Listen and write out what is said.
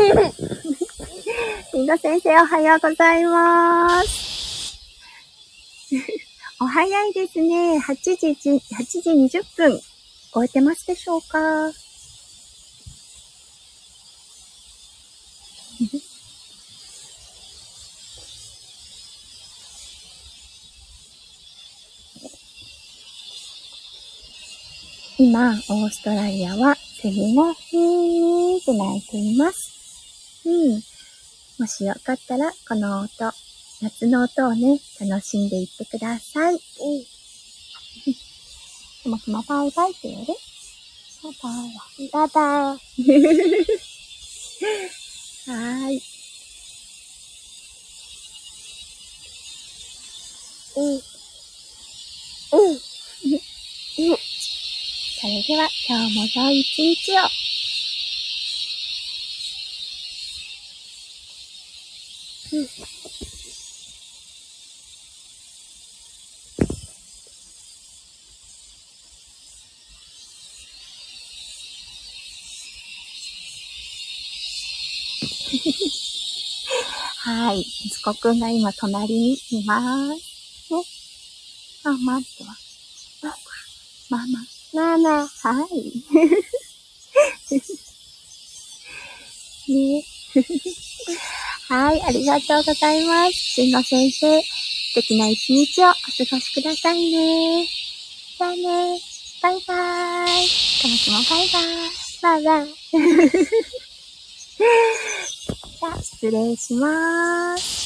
りんご先生おはようございます。お早いですね。8時、8時20分。終えてますでしょうか？今、オーストラリアはセミがヒーって鳴いています。うん。もしよかったら、この音、夏の音をね、楽しんでいってください。うん。ともともバイバイって言うバイバイ。バイバイ。はーい。うん。うん。うん。それでは今日も良い一日を。うん。はい。息子くんが今隣にいます。ね。あ、待ってます。ママ。ママ、はい。ね。はい、ありがとうございます。しんの先生、素敵な一日をお過ごしくださいね。じゃあね、バイバーイ。ともちもバイバーイ。バイバイ。じゃあ、失礼します。